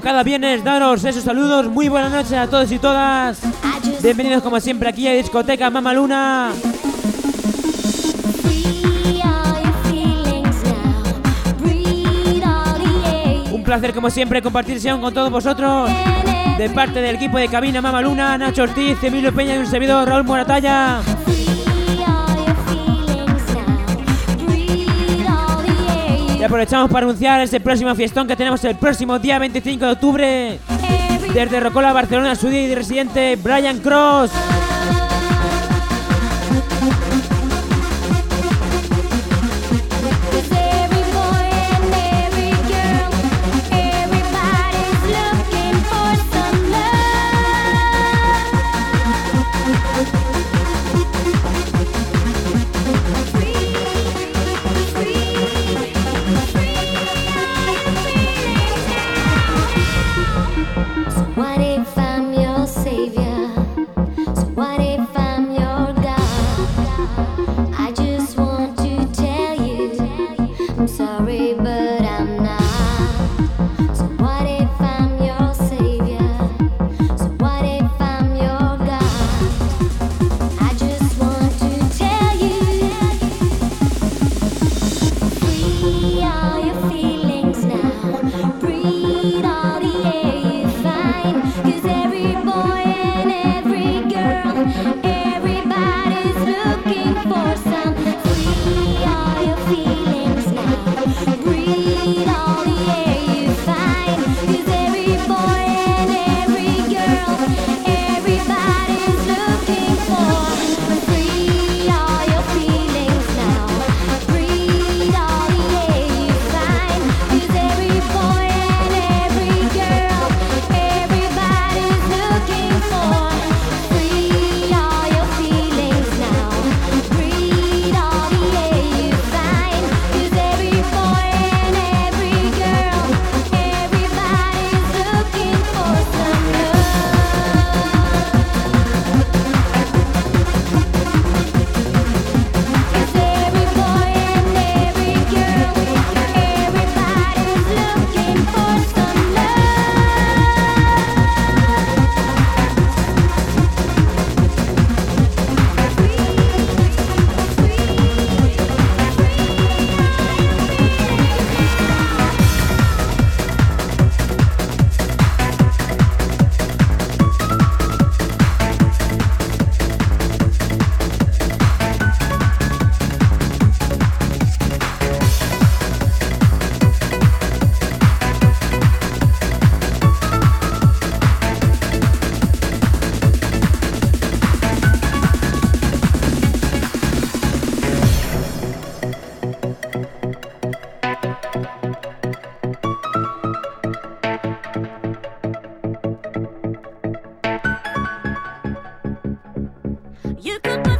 cada viernes daros esos saludos. Muy buenas noches a todos y todas. Bienvenidos como siempre aquí a Discoteca Mama Luna. Un placer como siempre compartir sesión con todos vosotros. De parte del equipo de cabina Mama Luna, Nacho Ortiz, Emilio Peña y un servidor Raúl Moratalla. Aprovechamos para anunciar ese próximo fiestón que tenemos el próximo día 25 de octubre. Desde Rocola, Barcelona, su y residente Brian Cross. You could.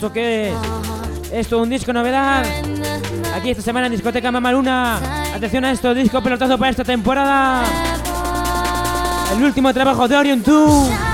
¿Esto qué es? Esto un disco novedad. Aquí esta semana en Discoteca Mamaluna. Atención a esto, disco pelotazo para esta temporada. El último trabajo de Orion 2.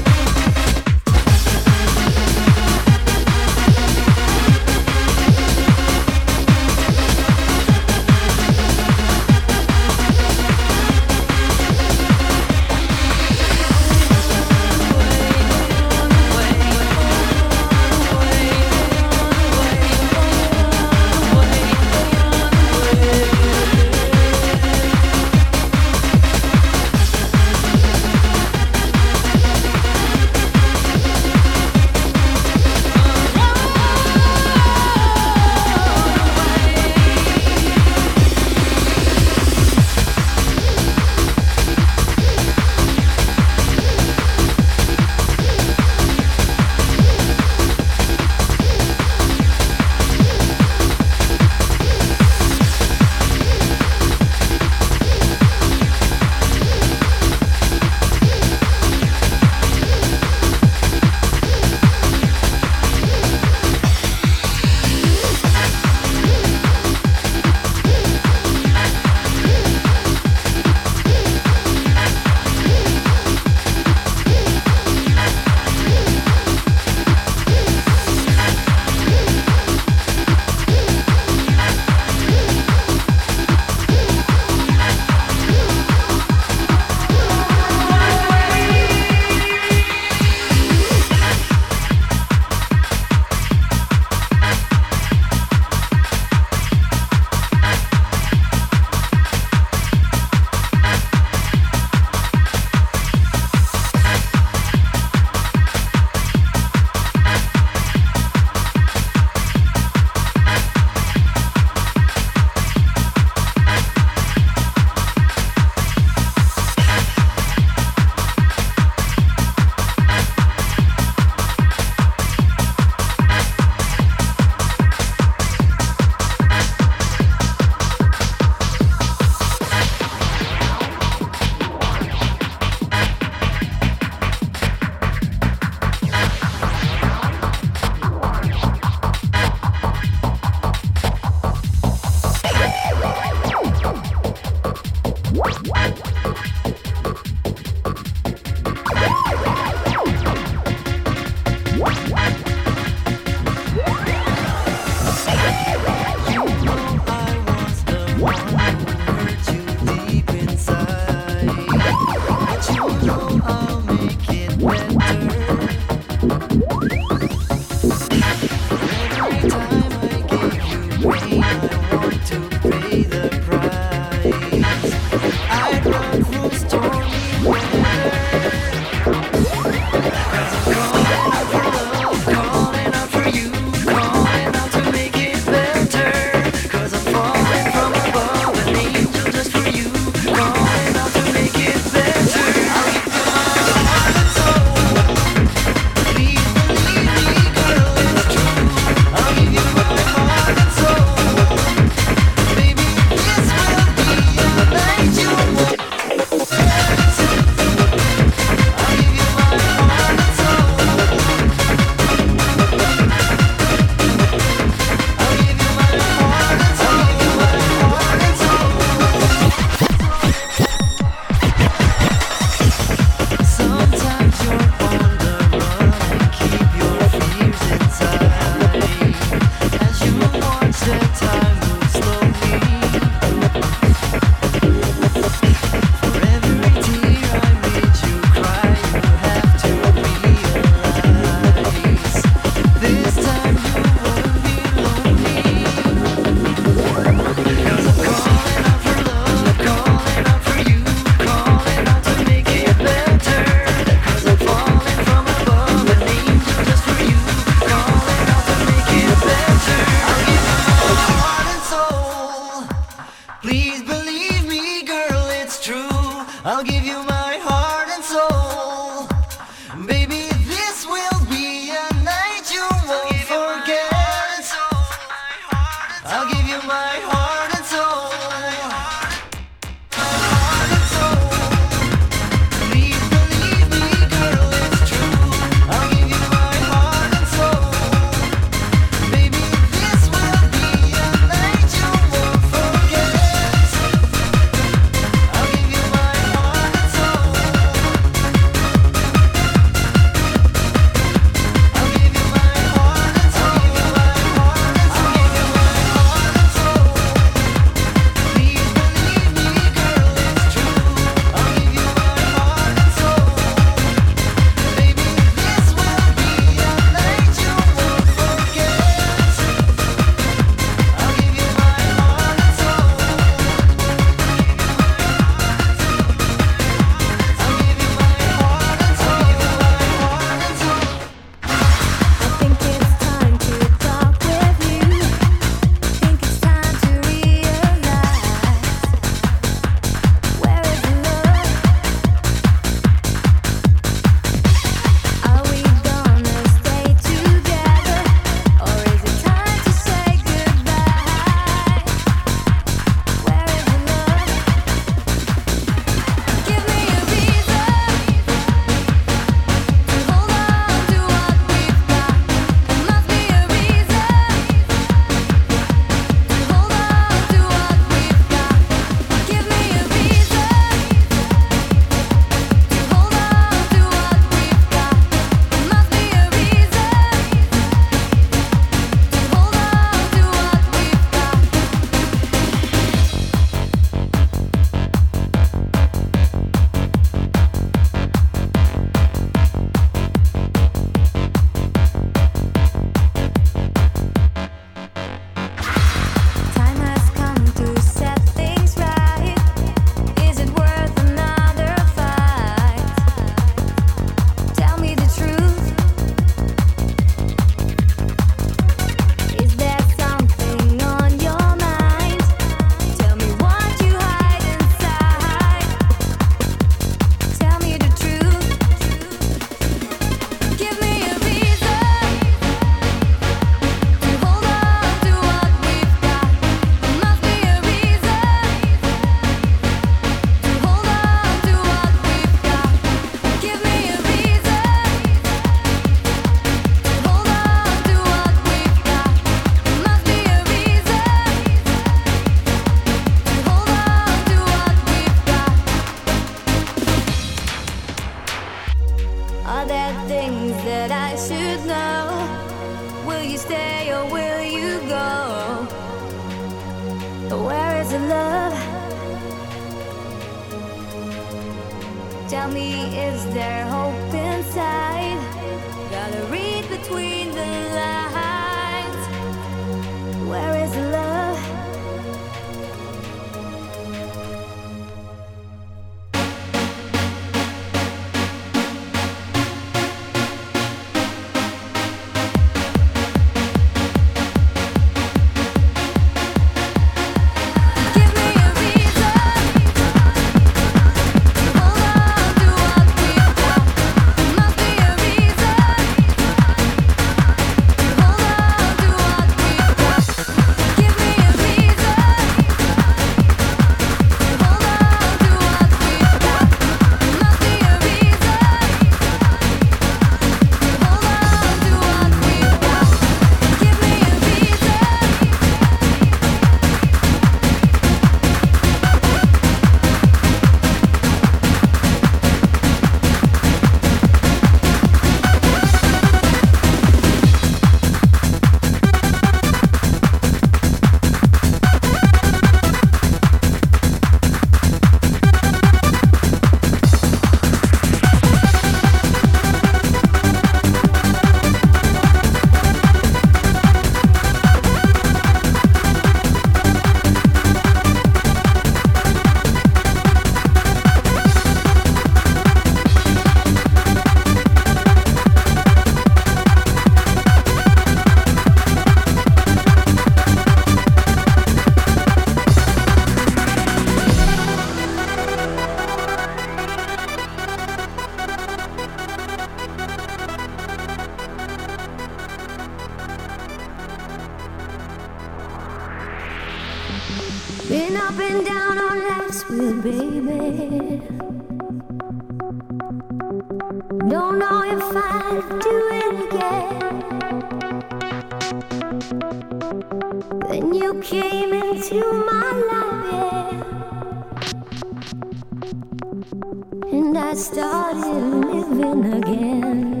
I started living again.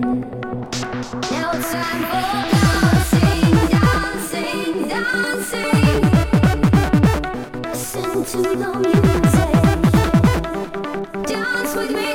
Now it's time for dancing, dancing, dancing. Listen to the music. Dance with me.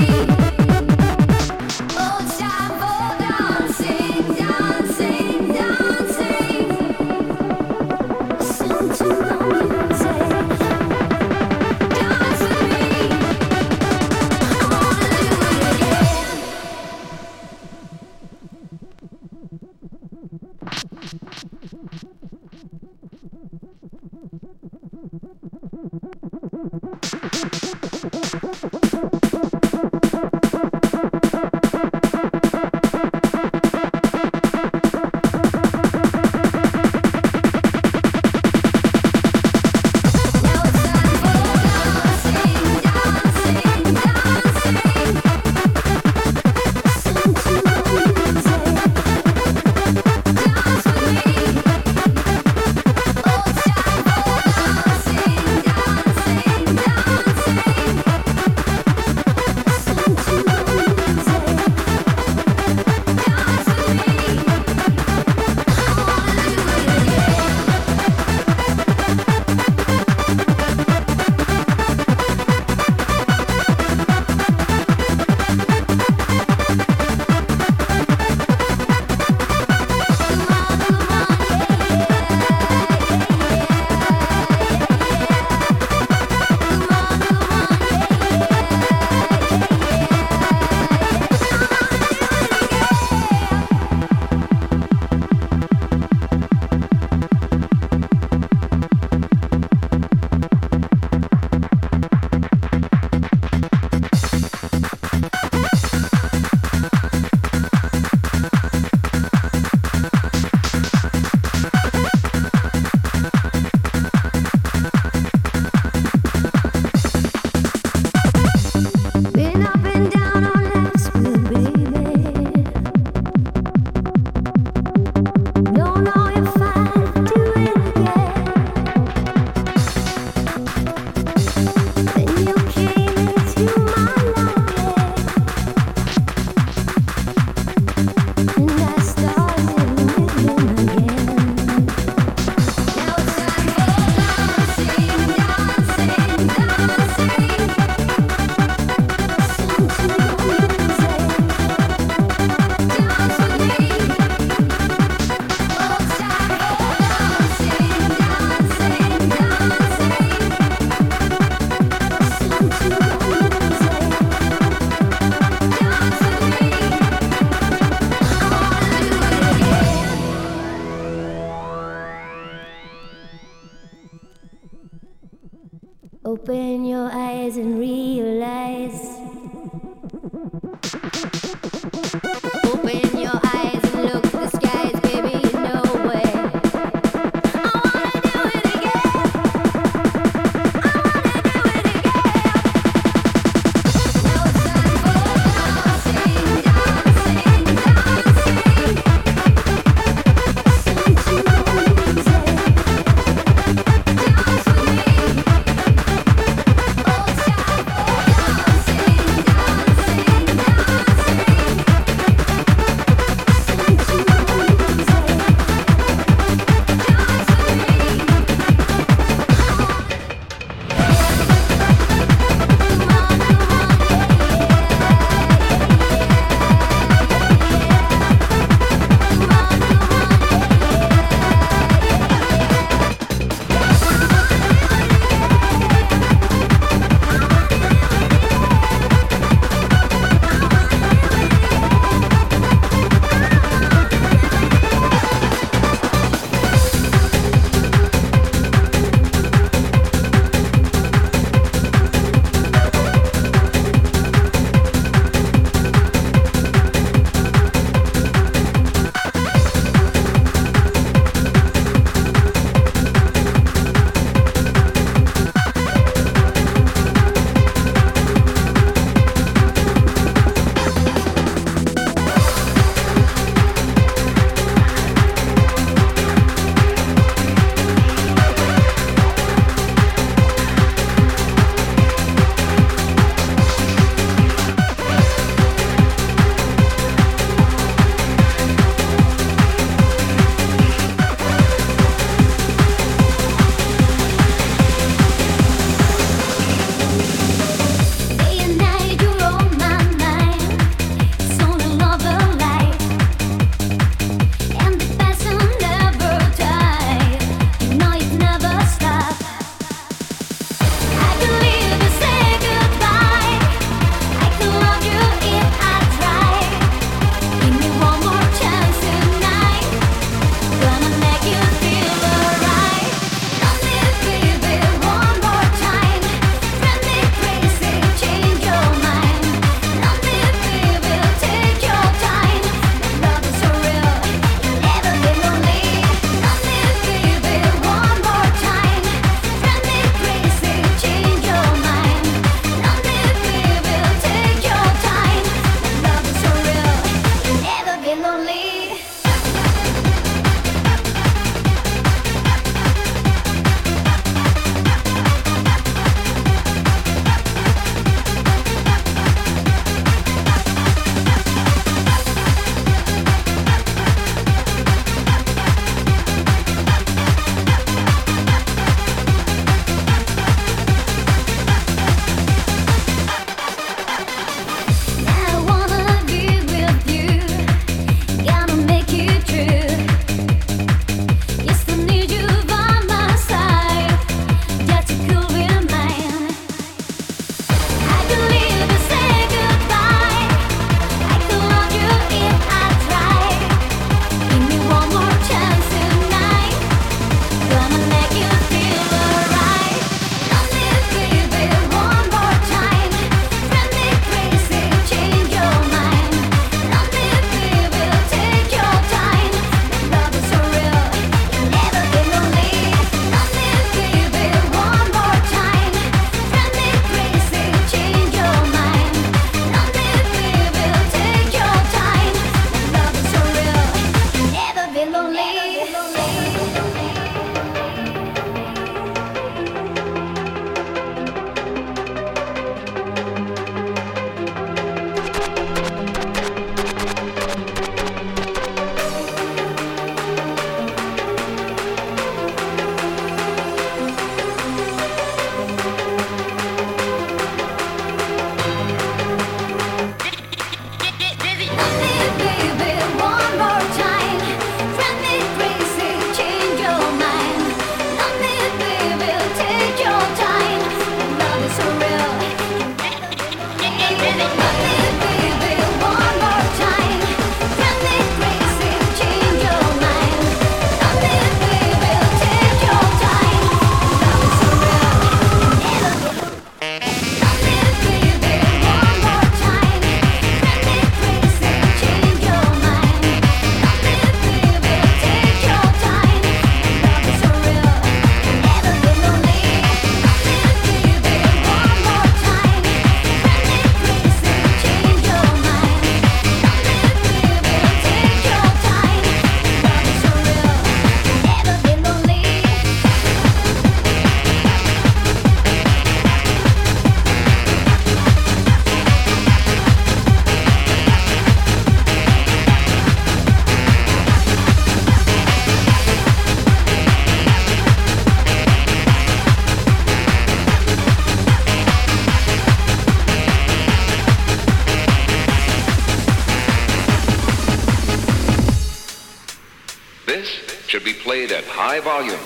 At high volume.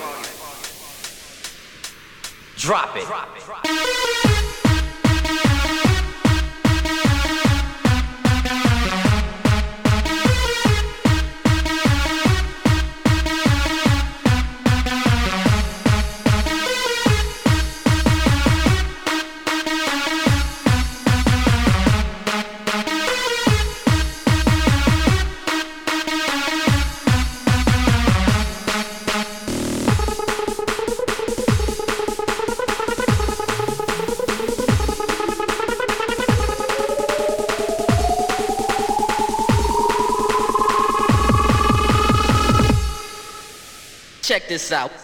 Drop it. Check this out.